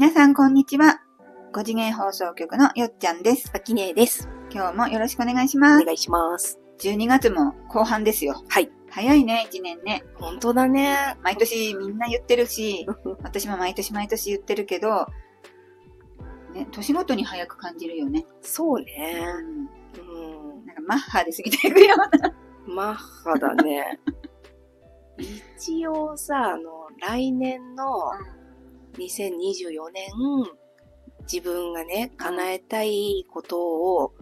皆さんこんにちは。5次元放送局のよっちゃんです。あきねえです。今日もよろしくお願いしおます。願いします。12月も後半ですよ。はい。早いね、1年ね。本当だね。毎年みんな言ってるし、私も毎年毎年言ってるけど、ね、年ごとに早く感じるよね。そううね。ん。うん。なんかマッハで過ぎていくような。マッハだね。一応さ、あの、来年の2024年、自分がね、叶えたいことを、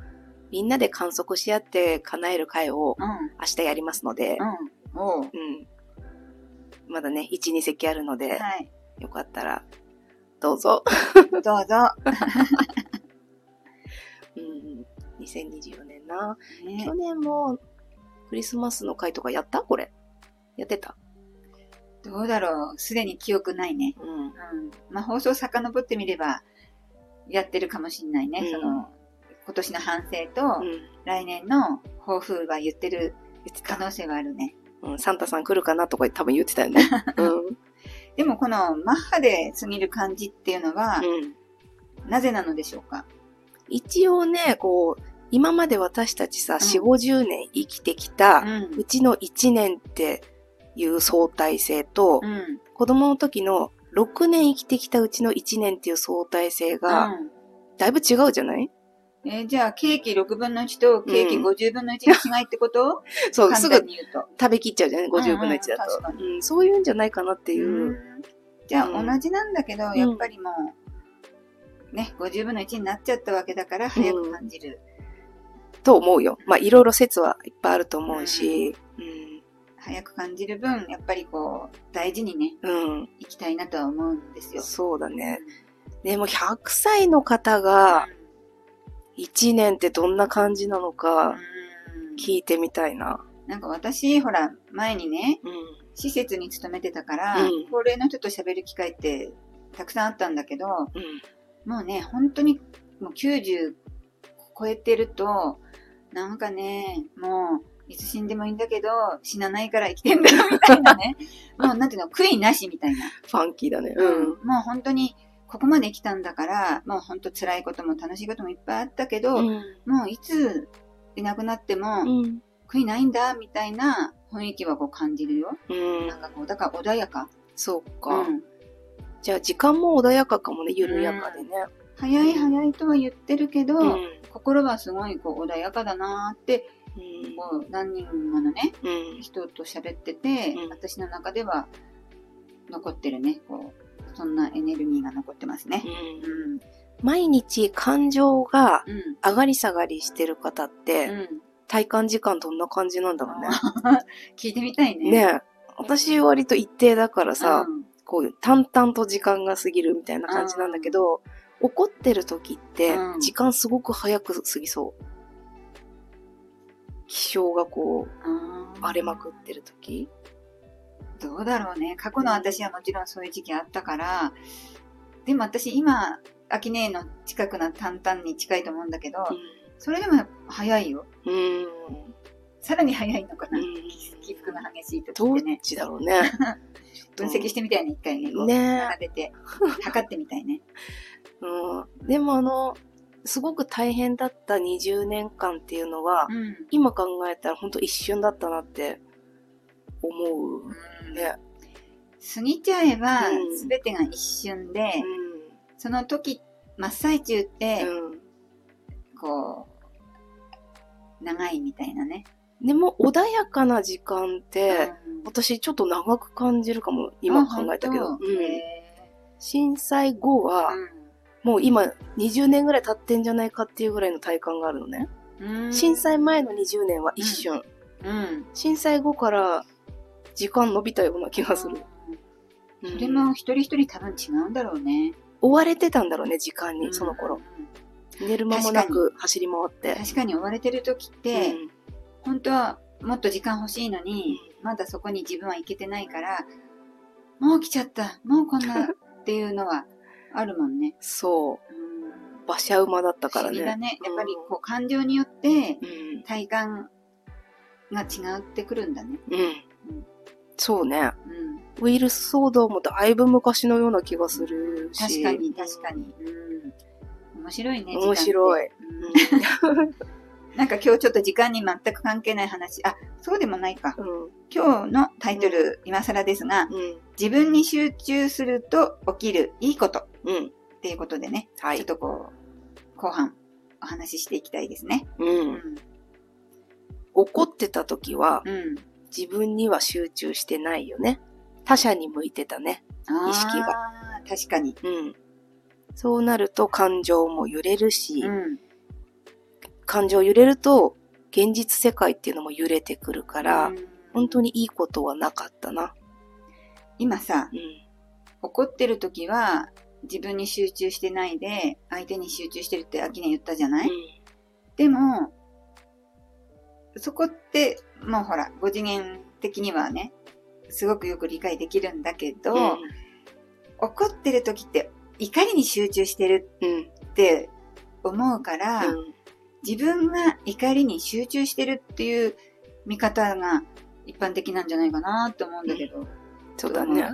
みんなで観測し合って叶える会をうん。明日やりますので、うん。うん。まだね、1、2席あるので、はい。よかったら、どうぞ。どうぞ。うん。2024年な。ね去年もクリスマスの会とかやった？これ。やってた？どうだろう。すでに記憶ないね。うん。うん。まあ、放送遡ってみれば、やってるかもしんないね。うんその、今年の反省と、うん。来年の抱負は言ってる言ってた。可能性はあるね。うん。サンタさん来るかなとか多分言ってたよね。うん。でもこのマッハで過ぎる感じっていうのは、うん。なぜなのでしょうか？一応ね、こう、今まで私たちさ、ん4、50年生きてきた、んうちの1年っていう相対性と、うん。子供の時の6年生きてきたうちの1年っていう相対性が、うんだいぶ違うじゃない？えーじゃあ、ケーキ6分の1とケーキうん50分の1の違いってこと、そう、簡すぐ。食べきっちゃうじゃない ?50 分の1だうんうん。うん、そういうんじゃないかなっていう。うんじゃあ、うん同じなんだけど、やっぱりもう、ね、50分の1になっちゃったわけだから、早く感じる。と思うよ。まあ、いろいろ説はいっぱいあると思うし、早く感じる分、やっぱりこう、大事にね、うん、うん、生きたいなとは思うんですよ。そうだね。でも100歳の方が1年ってどんな感じなのうんかうん聞いてみたいな。なんか私、ほら、前にね、うん。施設に勤めてたから、うん高齢の人と喋る機会ってたくさんあったんだけど、うん。もうね、本当にもう90超えてると、なんかね、もう、いつ死んでもいいんだけど、死なないから生きてんだよ、みたいなね。もう、なんていうの、悔いなしみたいな。ファンキーだね。うん。もう本当に、ここまで来たんだから、もう本当辛いことも楽しいこともいっぱいあったけど、うん。もういついなくなっても、うん。悔いないんだ、みたいな雰囲気はこう感じるよ。うんなん。かこう、だから穏やか。そうか。うん。じゃあ時間も穏やかかもね、緩やかでね。早い早いとは言ってるけど、うん。心はすごいこう穏やかだなーって、うん。こう何人ものね、うん。人と喋ってて、うん私の中では残ってるね、こう、そんなエネルギーが残ってますね。うんうん。毎日感情がうん。上がり下がりしてる方っうて、ん。体感時間どんな感じなんだろうね。聞いてみたいね。ねえ。私割と一定だからさ、うんこういう淡々と時間が過ぎるみたいな感じなんだけど、怒ってる時ってうん時間すごく早く過ぎそう。気象がこう荒れまくってる時どうだろうね。過去の私はもちろんそういう時期あったから、でも私今、アキネーの近くな淡々に近いと思うんだけど、それでも早いよ。うん。うん。さらに早いのかな。うん起伏が激しい時どっってね。ちだろうね。分析してみたいね、一回ね。ね並べて、測ってみたいね。うん。でもあの、すごく大変だった20年間っていうのは、うん。今考えたら本当一瞬だったなって思うね。過ぎちゃえばう、んすべてが一瞬で、うその時、真っ最中って、ん。うん。こう、長いみたいなね。でも穏やかな時間って、うん私ちょっと長く感じるかも、今考えたけど。うんへ震災後は、ーもう今20年ぐらい経ってんじゃないかっていうぐらいの体感があるのね。うん震災前の20年は一瞬。うん。震災後から時間伸びたような気がする。それも一人一人多分違うんだろうね。追われてたんだろうね、時間に、その頃。うん。寝る間もなく走り回って。確かに追われてる時って、うん本当はもっと時間欲しいのに、まだそこに自分は行けてないから、もう来ちゃった、もうこんなっていうのはあるもんね。そう。うん馬車馬だったから不思議だね。ね。やっぱりこう感情によってうん。体感が違ってくるんだね。うん。そうね。うん。ウイルス騒動もだいぶ昔のような気がするし。確かに、確かに。うん。面白いね。面白い。うんなんか今日ちょっと時間に全く関係ない話。あ、そうでもないか。うん。今日のタイトル、今更ですが、うん。自分に集中すると起きるいいことっうん。ていうことでね、はいちょっ。とこう、後半お話ししていきたいですね。う。うんん。怒ってた時は、うん。自分には集中してないよね。他者に向いてたね。意識が。確かに。うん。そうなると感情も揺れるし、うん。感情揺れると現実世界っていうのも揺れてくるから、うん本当にいいことはなかったな。今さ、うん。怒ってる時は自分に集中してないで相手に集中してるって秋音言ったじゃない、でも、そこってもうほら、5次元的にはね、すごくよく理解できるんだけど、うん。怒ってる時って怒りに集中してるうん。って思うから、うん。自分が怒りに集中してるっていう見方が一般的なんじゃないかなと思うんだけど。そうだね。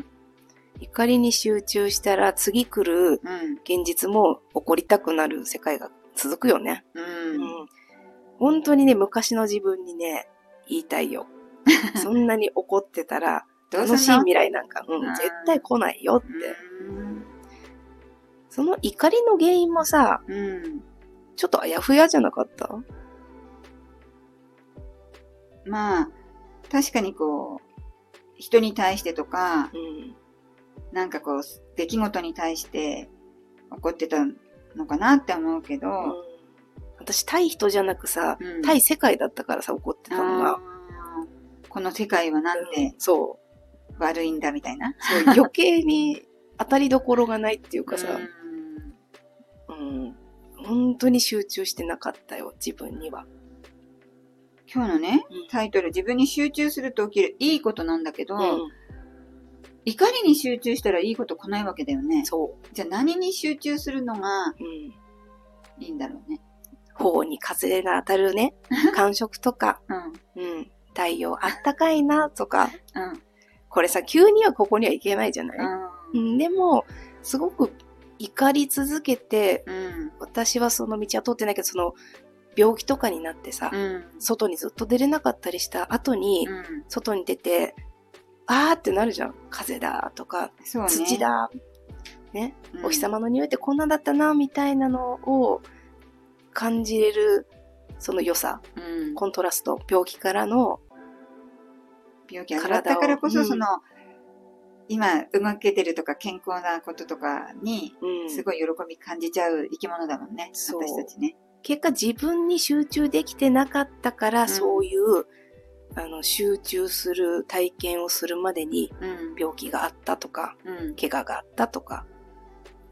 怒りに集中したら次来るうん。現実も怒りたくなる世界が続くよね。う。うんん。本当にね、昔の自分にね、言いたいよ。そんなに怒ってたら、楽しい未来なんか、うん絶対来ないよって。うんその怒りの原因もさ、うん。ちょっとあやふやじゃなかった？まあ、確かにこう、人に対してとか、うん。なんかこう、出来事に対して怒ってたのかなって思うけど、うん私、対人じゃなくさ、うん対世界だったからさ、怒ってたのが。この世界はなんうんでそ悪いんだみたいな？う。そう余計に当たりどころがないっていうかさ。本当に集中してなかったよ、自分には。今日のねうん、タイトル、自分に集中すると起きるいいことなんだけど、うん。怒りに集中したらいいこと来ないわけだよね。そじゃあ何に集中するのがう。うん。いいんだろうね。頬に風が当たるね、感触とか、うん。うん。太陽あったかいな、とか。うん。これさ、急にはここには行けないじゃない、う。うんん、でも、すごく怒り続けて、うん。私はその道は通ってないけど、その、病気とかになってさ、うん。外にずっと出れなかったりした後に、うん。外に出て、あーってなるじゃん。風だとか、ね。土だ、ね、うんお日様の匂いってこんなだったな、みたいなのを感じれる、その良さ、うん。コントラスト、病気からの、病気味わったからこそ、体をその、今動けてるとか健康なこととかに、うん、すごい喜び感じちゃう生き物だもんね。そう私たちね。結果自分に集中できてなかったから、んそういう、あの、集中する体験をするまでにうん。病気があったとか、うん。怪我があったとか、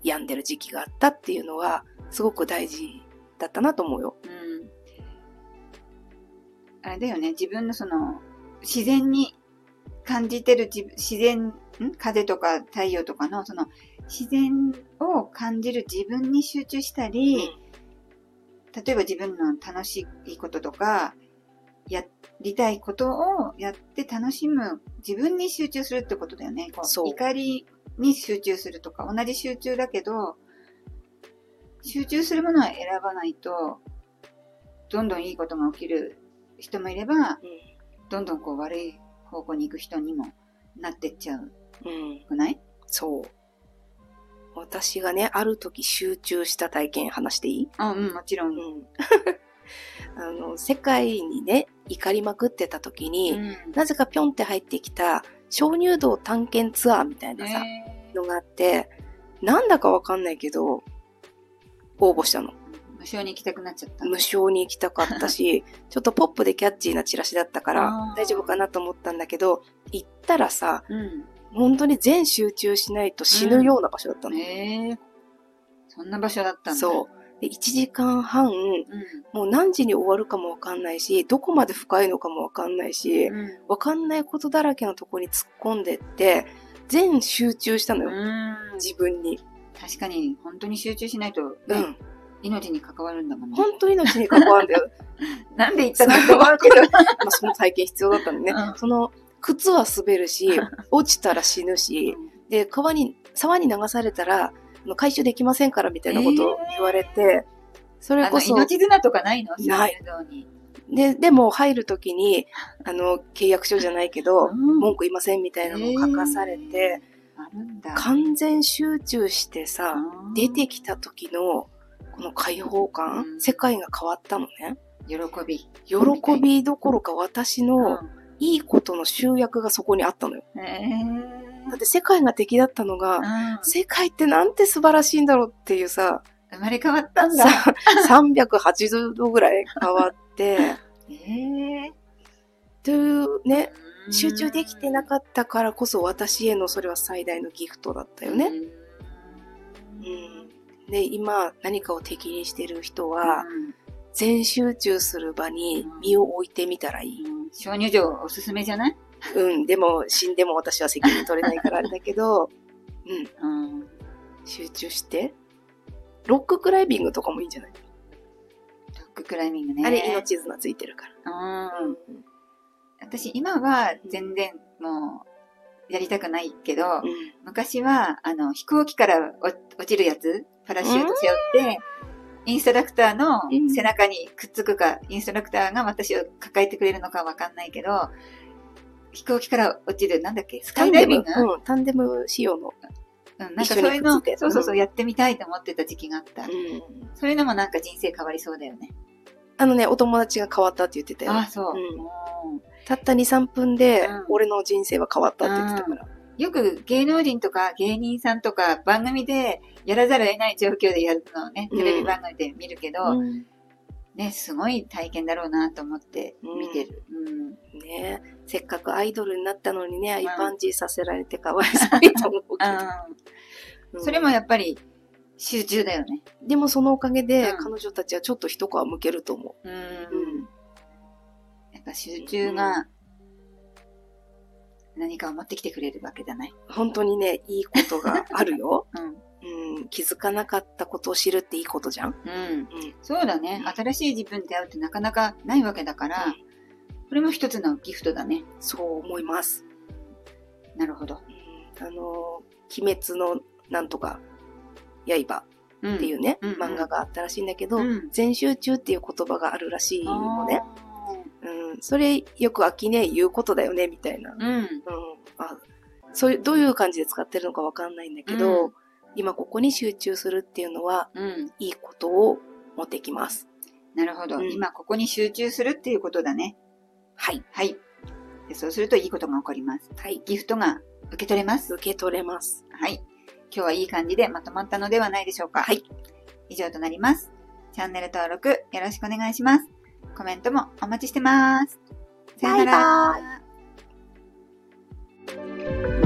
病んでる時期があったっていうのは、すごく大事だったなと思うよ。うん。あれだよね、自分のその、自然に感じてる自自然、ん？風とか太陽とかの、その、自然を感じる自分に集中したり、例えば自分の楽しいこととか、やりたいことをやって楽しむ、自分に集中するってことだよね。こう。怒りに集中するとか、同じ集中だけど、集中するものは選ばないと、どんどんいいことが起きる人もいれば、うん。どんどんこう悪い方向に行く人にもなってっちゃううん。くない？そう。私がね、ある時集中した体験話していい？あ、うん、もちろん。うん。あの、世界にね、怒りまくってた時に、うんなぜかぴょんって入ってきた鍾乳洞探検ツアーみたいなさ、えのがあって、なんだかわかんないけど、応募したの。ー無償に行きたくなっちゃった。無償に行きたかったし、ちょっとポップでキャッチーなチラシだったかあらー大丈夫かなと思ったんだけど、行ったらさ、うん。本当に全集中しないと死ぬような場所だったの。ええそんな場所だったんだ。そう。で、1時間半、う。うん。もう何時に終わるかもわかんないし、どこまで深いのかもわかんないし、うん。わかんないことだらけのとこに突っ込んでって、全集中したのよ。うん自分に。確かに、本当に集中しないと、ねうん。命に関わるんだもんね。本当に命に関わるんだよ。なんで言ったのって思うけど。まあ、その体験必要だったんでね。うんその、靴は滑るし、落ちたら死ぬし、で、川に、沢に流されたら、回収できませんからみたいなことを言われて、それこそ、命綱とかないの？ない。で、でも入るときに、あの、契約書じゃないけど、うん文句言いませんみたいなのを書かされて、あるんだ。完全集中してさ、出てきた時の、この解放感、うん世界が変わったのね。喜び。喜びどころか私のういいことの集約がそこにあったのよ。だって世界が敵だったのが、うん世界ってなんて素晴らしいんだろうっていうさ、生まれ変わったんだ。さ 380度ぐらい変わって、へえ。というね、うん集中できてなかったからこそ私へのそれは最大のギフトだったよね。うんうん。で、今何かを敵にしてる人は、うん全集中する場に身を置いてみたらいい。うん鍾乳洞おすすめじゃない？うん、でも死んでも私は責任取れないからあれだけど、うん、うん。集中して。ロッククライミングとかもいいんじゃない、ロッククライミングね。あれ命綱ついてるから。うん。私今は全然もうやりたくないけど、うん。昔はあの飛行機から落落ちるやつ、パラシュート背負って、インストラクターのうん背中にくっつくか、インストラクターが私を抱えてくれるのかわかんないけど、飛行機から落ちる、なんだっけ、スカイダイビング？うん、タンデム仕様の。うん、なんかそういうのそうそうそう、やってみたいと思ってた時期があった。うん。そういうのもなんか人生変わりそうだよね。あのね、お友達が変わったって言ってたよ。ああ、そう。うんもたった2、3分でうん、俺の人生は変わったって言ってたから。うよく芸能人とか芸人さんとか番組でやらざるを得ない状況でやるのをね、うん。テレビ番組で見るけど、うん。ね、すごい体験だろうなと思って見てる。うん。ね。せっかくアイドルになったのにね、ん。一般人させられてかわいそうにと思うけど。うん。それもやっぱり集中だよね。でもそのおかげで、うん。彼女たちはちょっと一皮向けると思う。ん。う。やっぱ集中が何かを持ってきてくれるわけじゃない。本当にね、いいことがあるよ。うん。うん、気づかなかったことを知るっていいことじゃん。うん。うん。そうだね。新しい自分に出会うってなかなかないわけだから、うんこれも一つのギフトだね。そう思います。なるほど。うん、あの、鬼滅のなんとか、刃うんっていうね、うんうん漫画があったらしいんだけど、うん全集中っていう言葉があるらしいのね。それよく秋ね言うことだよね、みたいな。ーうん。うん、あそういう、どういう感じで使ってるのかわかんないんだけど、うん今ここに集中するっていうのは、うん。いいことを持ってきます。なるほど、うん今ここに集中するっていうことだね。はい。はい。でそうするといいことが起こります。はい。ギフトが受け取れます。受け取れます。はい。今日はいい感じでまとまったのではないでしょうか。はい。以上となります。チャンネル登録よろしくお願いします。コメントもお待ちしてます。さよなら。バイバ